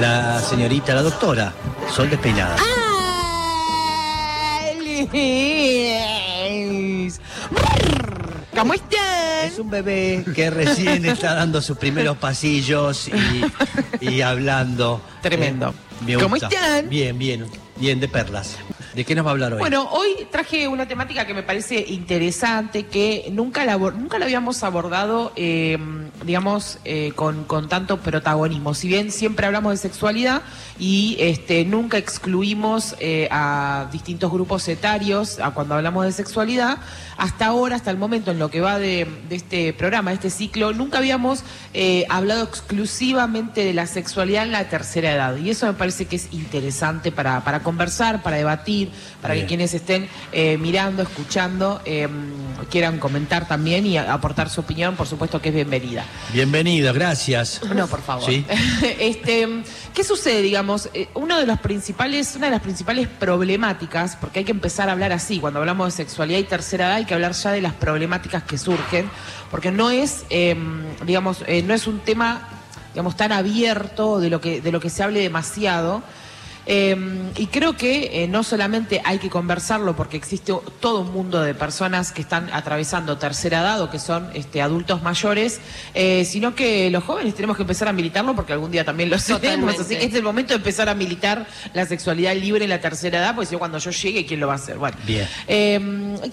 la señorita, la doctora, Sol Despeinada. Alice. ¿Cómo están? Es un bebé que recién está dando sus primeros pasillos y, y hablando. Tremendo. Eh, me ¿Cómo están? Bien, bien, bien, de perlas. ¿De qué nos va a hablar hoy? Bueno, hoy traje una temática que me parece interesante, que nunca la, nunca la habíamos abordado, eh, digamos, eh, con, con tanto protagonismo. Si bien siempre hablamos de sexualidad y este, nunca excluimos eh, a distintos grupos etarios a cuando hablamos de sexualidad, hasta ahora, hasta el momento en lo que va de, de este programa, de este ciclo, nunca habíamos eh, hablado exclusivamente de la sexualidad en la tercera edad. Y eso me parece que es interesante para, para conversar, para debatir, para Bien. que quienes estén eh, mirando, escuchando, eh, quieran comentar también y aportar su opinión, por supuesto que es bienvenida. Bienvenido, gracias. No, por favor. Sí. este, ¿Qué sucede, digamos? Eh, Uno de los principales, una de las principales problemáticas, porque hay que empezar a hablar así, cuando hablamos de sexualidad y tercera edad, hay que hablar ya de las problemáticas que surgen, porque no es, eh, digamos, eh, no es un tema, digamos, tan abierto de lo que, de lo que se hable demasiado. Eh, y creo que eh, no solamente hay que conversarlo porque existe todo un mundo de personas que están atravesando tercera edad o que son este, adultos mayores, eh, sino que los jóvenes tenemos que empezar a militarlo porque algún día también lo seremos. Así que es el momento de empezar a militar la sexualidad libre en la tercera edad, porque si cuando yo llegue, ¿quién lo va a hacer? Bueno, Bien. eh,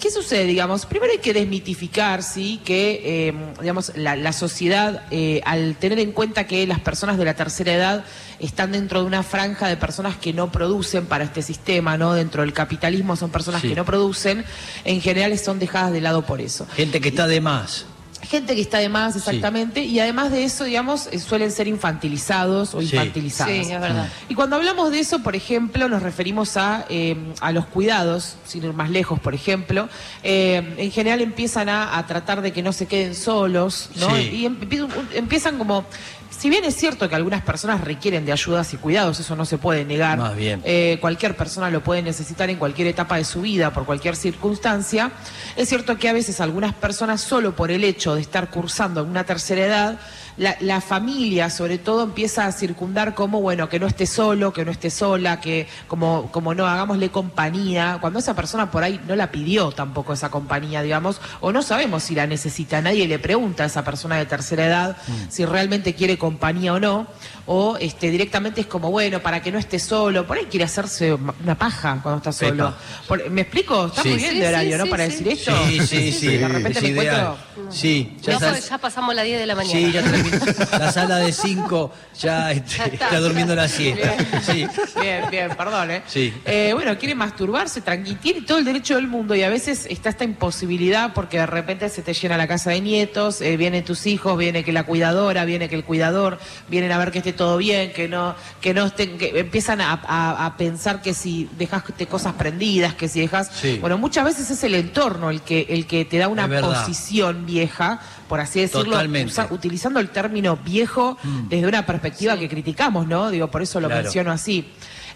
¿Qué sucede, digamos? Primero hay que desmitificar, ¿sí? Que, eh, digamos, la, la sociedad, eh, al tener en cuenta que las personas de la tercera edad están dentro de una franja de personas que no producen para este sistema, ¿no? Dentro del capitalismo son personas Sí. que no producen, en general son dejadas de lado por eso. Gente que está de más. Gente que está de más, exactamente, y además de eso, digamos, eh, suelen ser infantilizados o Sí. infantilizadas. Sí, es verdad. Y cuando hablamos de eso, por ejemplo, nos referimos a, eh, a los cuidados, sin ir más lejos, por ejemplo. Eh, en general empiezan a, a tratar de que no se queden solos, ¿no? Sí. Y em- empie- empiezan como... Si bien es cierto que algunas personas requieren de ayudas y cuidados, eso no se puede negar. Más bien. Eh, cualquier persona lo puede necesitar en cualquier etapa de su vida, por cualquier circunstancia. Es cierto que a veces algunas personas, solo por el hecho de estar cursando en una tercera edad, la, la familia, sobre todo, empieza a circundar como, bueno, que no esté solo, que no esté sola, que como, como no, hagámosle compañía, cuando esa persona por ahí no la pidió tampoco esa compañía, digamos, o no sabemos si la necesita, nadie le pregunta a esa persona de tercera edad si realmente quiere compañía o no, o este directamente es como, bueno, para que no esté solo, por ahí quiere hacerse una paja cuando está solo. Por- ¿Me explico? Está Sí. muy bien Sí, de sí, horario, ¿no? sí, Para sí. decir esto. Sí, sí, sí. De repente es me ideal. encuentro... Sí, ya No, pasamos las 10 de la mañana. Sí, ya. La sala de 5 ya, este, Ya está. está durmiendo la siesta. Sí. Bien, bien, perdón, ¿eh? Sí. Eh, bueno, quiere masturbarse, tranqui, tiene todo el derecho del mundo y a veces está esta imposibilidad porque de repente se te llena la casa de nietos, eh, vienen tus hijos, viene que la cuidadora, viene que el cuidador, vienen a ver que esté todo bien, que no, que no estén, que empiezan a, a- a pensar que si dejaste cosas prendidas, que si dejas, Sí. bueno, muchas veces es el entorno el que, el que te da una posición vieja, por así decirlo, usa- utilizando el término viejo desde una perspectiva que criticamos, ¿no? Digo, por eso lo Claro. menciono así.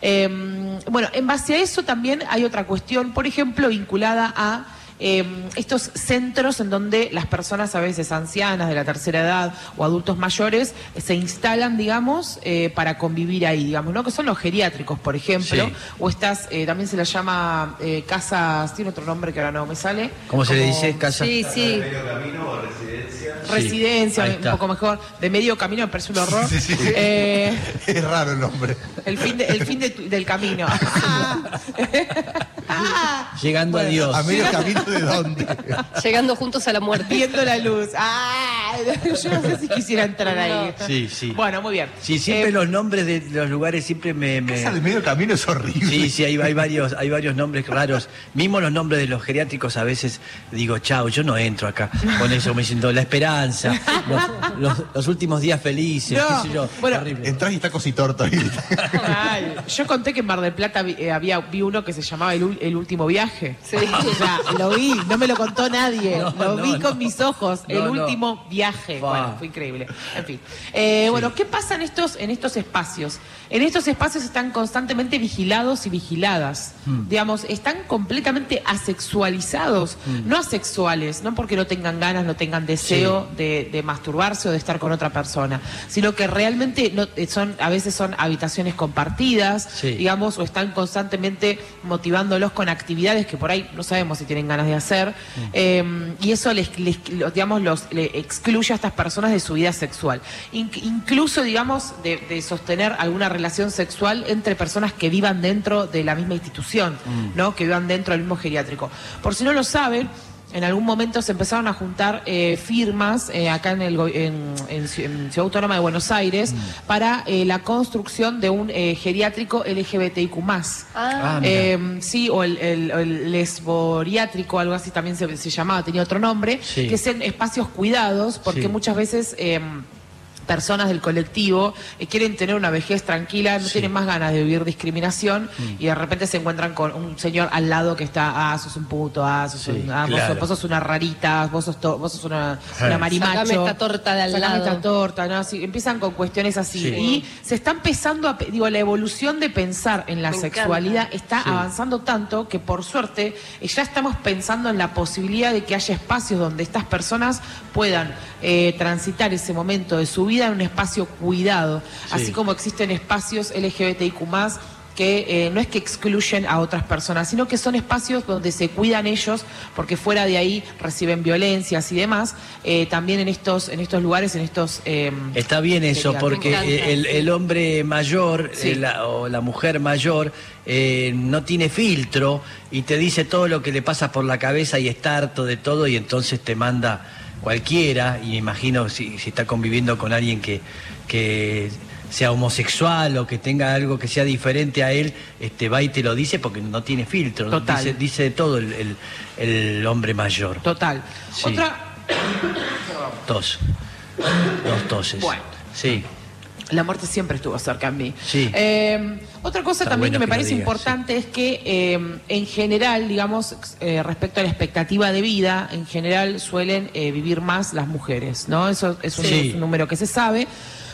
Eh, bueno, en base a eso también hay otra cuestión, por ejemplo, vinculada a eh, estos centros en donde las personas a veces ancianas de la tercera edad o adultos mayores se instalan, digamos, eh, para convivir ahí, digamos, ¿no? Que son los geriátricos, por ejemplo, Sí. o estas, eh, también se las llama eh, casas, tiene otro nombre que ahora no me sale. ¿Cómo se le Como- dice? Casa. Sí, sí. Residencia, un poco mejor, de medio camino, me parece un horror. Eh, Es raro el nombre. el fin, de- el fin de tu- del camino. Ah, Llegando a Dios. ¿A medio camino de dónde? Llegando juntos a la muerte. viendo la luz. Ah, yo no sé si quisiera entrar ahí. Sí, sí. Bueno, muy bien. Sí, siempre Eh, los nombres de los lugares siempre me... me- Esa de medio camino es horrible. Sí, sí, hay, hay varios, hay varios nombres raros. Mismo los nombres de los geriátricos a veces digo, chao, yo no entro acá con eso, me siento la esperanza, los, los- los últimos días felices, No, qué sé yo. bueno, horrible. Entrás y está cositorto ahí. Ay, yo conté que en Mar del Plata vi- eh, había vi uno que se llamaba el, ul- El último viaje. Sí. O sea, lo vi, no me lo contó nadie. No, lo no, vi no. con mis ojos. El último viaje. Bueno, fue increíble. En fin. Eh, Bueno, ¿qué pasa en estos, en estos espacios? En estos espacios están constantemente vigilados y vigiladas. Mm. Digamos, están completamente asexualizados, Mm. no asexuales, no porque no tengan ganas, no tengan deseo de, de masturbarse o de estar con otra persona, sino que realmente no, eh, son, a veces son habitaciones compartidas, digamos, o están constantemente motivándolos con actividades que por ahí no sabemos si tienen ganas de hacer, Mm. eh, y eso les, les- digamos, los le excluye a estas personas de su vida sexual. In- incluso, digamos, de, de sostener alguna relación sexual entre personas que vivan dentro de la misma institución, Mm. ¿no? Que vivan dentro del mismo geriátrico. Por si no lo saben, en algún momento se empezaron a juntar eh, firmas eh, acá en, el, en, en en Ciudad Autónoma de Buenos Aires Mm. para eh, la construcción de un eh, geriátrico LGBTIQ+. Ah, Ah, mira. Eh, sí, o el, el- el lesboriátrico, algo así también se, se llamaba, tenía otro nombre, Sí. que son espacios cuidados, porque Sí. muchas veces eh, personas del colectivo eh, quieren tener una vejez tranquila, no Sí. Mm. tienen más ganas de vivir discriminación y de repente se encuentran con un señor al lado que está, ah, sos un puto, ah, sos, Sí, un- ah, vos, claro. sos, vos sos una rarita, vos sos, to- vos sos una, Ah. una marimacho. Sacame esta torta de al Sacame lado. esta torta, ¿no? Así, empiezan con cuestiones así. Sí. Y se está empezando a, digo, la evolución de pensar en la Me encanta. sexualidad está Sí. avanzando tanto que por suerte eh, ya estamos pensando en la posibilidad de que haya espacios donde estas personas puedan eh, transitar ese momento de su vida en un espacio cuidado, Sí. así como existen espacios LGBTIQ que eh, no es que excluyen a otras personas, sino que son espacios donde se cuidan ellos, porque fuera de ahí reciben violencias y demás, eh, también en estos, en estos lugares, en estos... eh, Está bien eso, porque el, hombre mayor Sí. eh, la- o la mujer mayor eh, no tiene filtro y te dice todo lo que le pasa por la cabeza y está harto de todo y entonces te manda cualquiera, y me imagino si, si está conviviendo con alguien que, que sea homosexual o que tenga algo que sea diferente a él, este va y te lo dice porque no tiene filtro, Total. dice, dice de todo el, el- el hombre mayor. Total. Sí. Otra, Tos. Dos toses. Bueno. Sí. La muerte siempre estuvo cerca de mí. Sí. Eh, otra cosa Está también bueno que me que parece digas, importante es que eh, en general, digamos, eh, respecto a la expectativa de vida, en general suelen eh, vivir más las mujeres, ¿no? Eso es un, Sí. es un número que se sabe.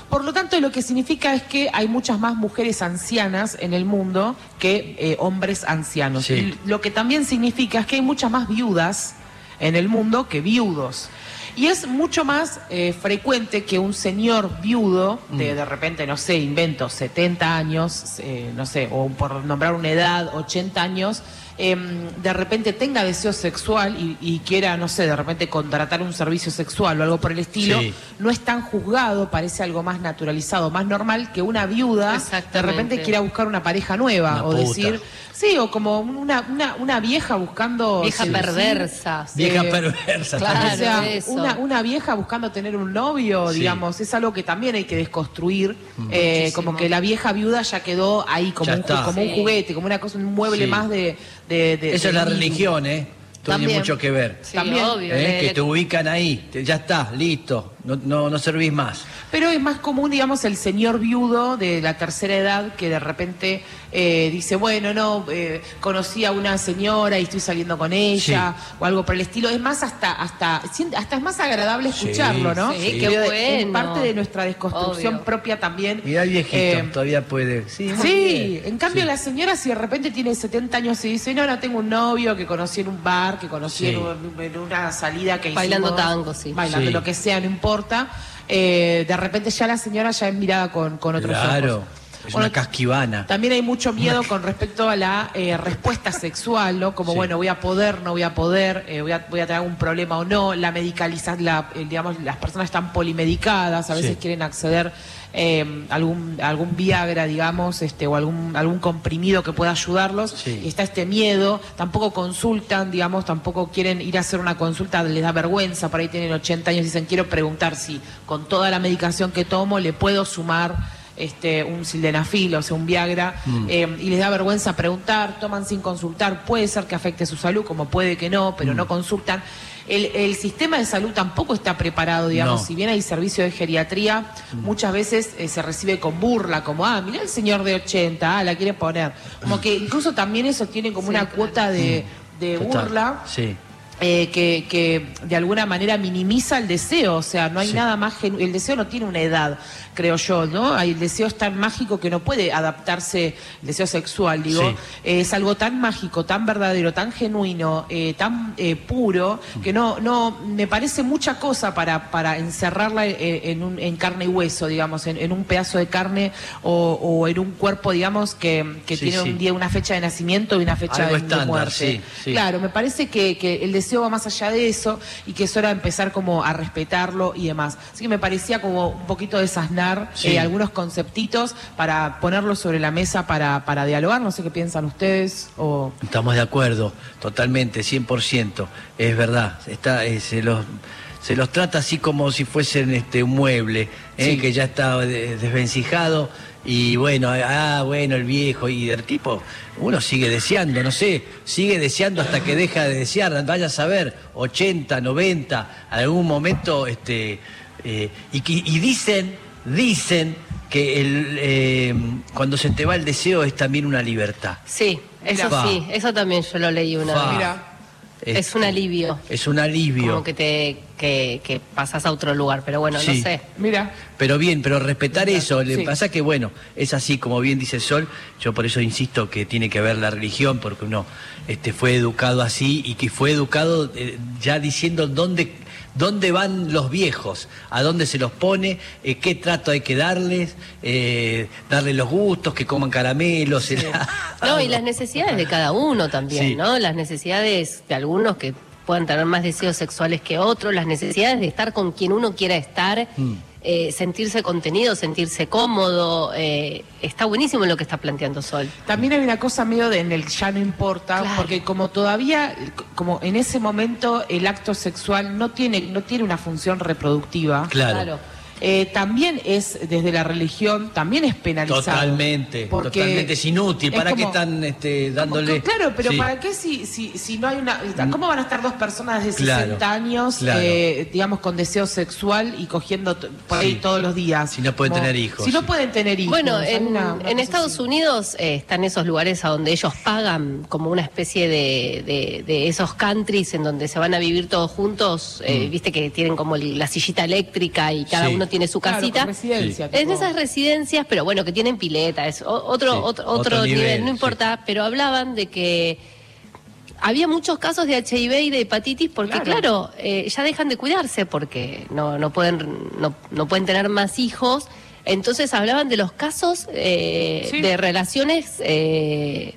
Por lo tanto, lo que significa es que hay muchas más mujeres ancianas en el mundo que eh, hombres ancianos. Sí. Y lo que también significa es que hay muchas más viudas en el mundo que viudos. Y es mucho más eh, frecuente que un señor viudo, de, Mm. de repente, no sé, invento 70 años, eh, no sé, o por nombrar una edad, 80 años, em, de repente tenga deseo sexual y, y quiera, no sé, de repente contratar un servicio sexual o algo por el estilo, Sí. no es tan juzgado, parece algo más naturalizado, más normal que una viuda de repente quiera buscar una pareja nueva Una o puta. decir, sí, o como una, una, una vieja buscando... Vieja seducir. perversa. Vieja perversa. claro. también. O sea, una, una vieja buscando tener un novio, Sí. digamos, es algo que también hay que desconstruir. Eh, como que la vieja viuda ya quedó ahí como, un, como un juguete, como una cosa, un mueble Sí. más de. De- de- Eso de es la niño. religión, ¿eh? Tiene mucho que ver. Sí, También. obvio. ¿eh? Que te ubican ahí. te- ya está, listo. No, no, no servís más. Pero es más común, digamos, el señor viudo de la tercera edad que de repente eh, dice, bueno, no, eh, conocí a una señora y estoy saliendo con ella, o algo por el estilo. Es más, hasta, hasta, hasta es más agradable Sí, escucharlo, ¿no? sí, Digo, Es parte de nuestra desconstrucción Obvio. propia también. Mirá el viejito, Eh, todavía puede. Sí, Sí, en cambio Sí. la señora si de repente tiene 70 años y dice, no, no, tengo un novio que conocí en un bar, que conocí Sí. en, un- en una salida que Bailando hicimos, tango, sí. Bailando Sí. lo que sea, no importa. Eh, de repente ya la señora ya es mirada con, con otros Claro. ojos. Es Bueno, una casquivana. También hay mucho miedo con respecto a la eh, respuesta sexual, ¿no? Como, Sí. bueno, voy a poder, no voy a poder, eh, voy, a, voy a tener algún problema o no. La medicalización, la, eh, digamos, las personas están polimedicadas, a veces Sí. quieren acceder eh, a algún, algún Viagra, digamos, este, o algún, algún comprimido que pueda ayudarlos. Sí. Y está este miedo, tampoco consultan, digamos, tampoco quieren ir a hacer una consulta, les da vergüenza, por ahí tienen 80 años y dicen, quiero preguntar si con toda la medicación que tomo le puedo sumar este, un sildenafil, o sea, un Viagra, Mm. eh, y les da vergüenza preguntar, toman sin consultar, puede ser que afecte su salud, como puede que no, pero Mm. no consultan. El, el sistema de salud tampoco está preparado, digamos, No. si bien hay servicio de geriatría, muchas veces eh, se recibe con burla, como, ah, mira el señor de 80, ah, la quiere poner. Como que incluso también eso tiene como Sí, una claro. cuota de, de burla. Sí. Eh, que, que de alguna manera minimiza el deseo, o sea, no hay Sí. nada más genu- el deseo no tiene una edad, creo yo, ¿no? El deseo es tan mágico que no puede adaptarse, el deseo sexual, digo, Sí. eh, es algo tan mágico, tan verdadero, tan genuino, eh, tan eh, puro, que no, no, me parece mucha cosa para, para encerrarla en, en un- en carne y hueso, digamos, en, en un pedazo de carne o, o en un cuerpo, digamos, que, que Sí, tiene un día, una fecha de nacimiento y una fecha Algo de, muerte. Claro, me parece que, que el deseo va más allá de eso y que es hora de empezar como a respetarlo y demás. Así que me parecía como un poquito desasnar Sí. eh, algunos conceptitos para ponerlos sobre la mesa para, para dialogar. No sé qué piensan ustedes o... Estamos de acuerdo, totalmente, 100%. Es verdad, está, eh, se, los, se los trata así como si fuesen este, un mueble, eh, Sí. que ya está de- desvencijado. Y bueno, ah, bueno, el viejo y el tipo, uno sigue deseando, no sé, sigue deseando hasta que deja de desear, vaya a saber, 80, 90, algún momento, este, eh, y, que- y dicen, dicen que el, eh, cuando se te va el deseo es también una libertad. Sí, eso Mira. sí, eso también yo lo leí una Fa. vez. Mira. Es un alivio. Es un alivio. Como que te que, que pasas a otro lugar, pero bueno, Sí. no sé. Mira, Pero bien, pero respetar Mira, eso, le sí. pasa que bueno, es así como bien dice Sol, yo por eso insisto que tiene que ver la religión, porque uno este, fue educado así y que fue educado eh, ya diciendo dónde, dónde van los viejos, a dónde se los pone, eh, qué trato hay que darles, eh, darles los gustos, que coman caramelos. No, y las necesidades de cada uno también, Sí. ¿no? Las necesidades de algunos que puedan tener más deseos sexuales que otros, las necesidades de estar con quien uno quiera estar, Mm. Eh, sentirse contenido, sentirse cómodo. eh, está buenísimo lo que está planteando Sol. También hay una cosa medio de en el ya no importa, Claro. porque como todavía, como en ese momento el acto sexual no tiene, no tiene una función reproductiva. Claro. Eh, también es desde la religión, también es penalizado. Totalmente, Porque totalmente es inútil. es ¿Para qué como- están este, dándole? claro, pero Sí. ¿para qué si, si, si no hay una... ¿Cómo van a estar dos personas de 60 Claro, años, claro. eh, digamos, con deseo sexual y cogiendo por ahí Sí. todos los días? Si no pueden tener hijos, Si no pueden tener hijos. Bueno, en, una- una en cosa Estados así. Unidos eh, están esos lugares a donde ellos pagan como una especie de, de- de esos countries en donde se van a vivir todos juntos, eh, viste que tienen como la sillita eléctrica y cada Mm. Sí. uno tiene su Claro, casita. residencia, Sí. En esas residencias, pero bueno, que tienen pileta, es otro, Sí, otro, otro otro nivel, nivel, no sí. importa, pero hablaban de que había muchos casos de HIV y de hepatitis porque, Claro. claro, eh, ya dejan de cuidarse porque no, no, pueden, no, no pueden tener más hijos. Entonces hablaban de los casos eh, Sí. de relaciones eh,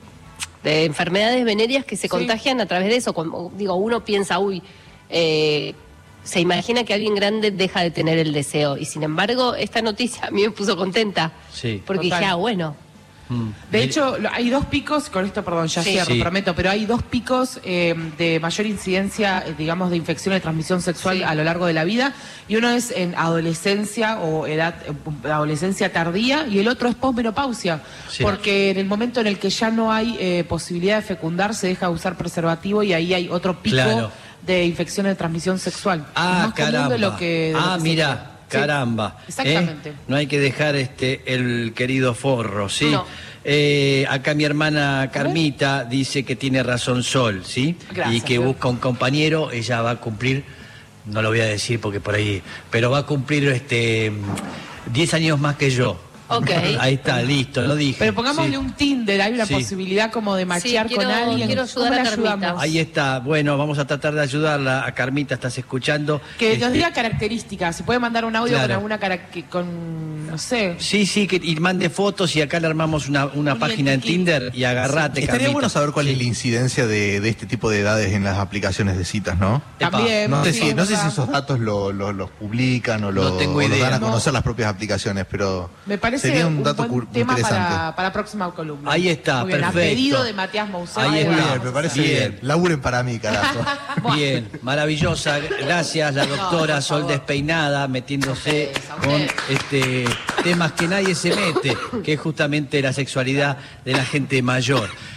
de enfermedades venéreas que se Sí. contagian a través de eso. Como, digo, uno piensa, uy, eh, se imagina que alguien grande deja de tener el deseo. Y sin embargo, esta noticia a mí me puso contenta. Sí. Porque Total. dije, ah, bueno. Mm. De hecho, hay dos picos, con esto, perdón, ya Sí. cierro, Sí. prometo, pero hay dos picos eh, de mayor incidencia, eh, digamos, de infección de transmisión sexual Sí. a lo largo de la vida, y uno es en adolescencia o edad, eh, adolescencia tardía, y el otro es posmenopausia, Sí. porque en el momento en el que ya no hay eh, posibilidad de fecundar, se deja de usar preservativo y ahí hay otro pico Claro. De infección de transmisión sexual. Ah, más caramba. de lo que- de lo ah, que mira. Sí, caramba. exactamente. ¿Eh? No hay que dejar este el querido forro, ¿sí? No. Eh, acá mi hermana Carmita dice que tiene razón Sol, ¿sí? Gracias, y que busca un compañero, ella va a cumplir, no lo voy a decir porque por ahí, pero va a cumplir este 10 años más que yo. Ok. Ahí está, listo, lo dije. Pero pongámosle sí. un Tinder, hay una Sí. posibilidad como de machear quiero- con alguien. quiero ¿Cómo ayudar a la Carmita. ayudamos? Ahí está, bueno, vamos a tratar de ayudarla. A Carmita, estás escuchando. Que nos Este, diga características, si puede mandar un audio con alguna cara con no sé. Sí, sí, que y mande fotos y acá le armamos una, una Un página en. Tinder y agarrate. Estaría Carmita. bueno saber cuál Sí. es la incidencia de, de este tipo de edades en las aplicaciones de citas, ¿no? También. No sé, sí, si, no sé si esos datos lo- lo- los publican o, No los dan a No. conocer las propias aplicaciones, pero Me parece sería un un, dato buen tema interesante. para, para la próxima columna. Ahí está, Muy bien, perfecto. A pedido de Matías Mousset. Ahí Muy está. bien, me parece hacer. bien. Laburen para mí, carajo. Bien, maravillosa. Gracias, la doctora por Sol. Despeinada, metiéndose Ustedes, a con este, temas que nadie se mete, que es justamente la sexualidad de la gente mayor.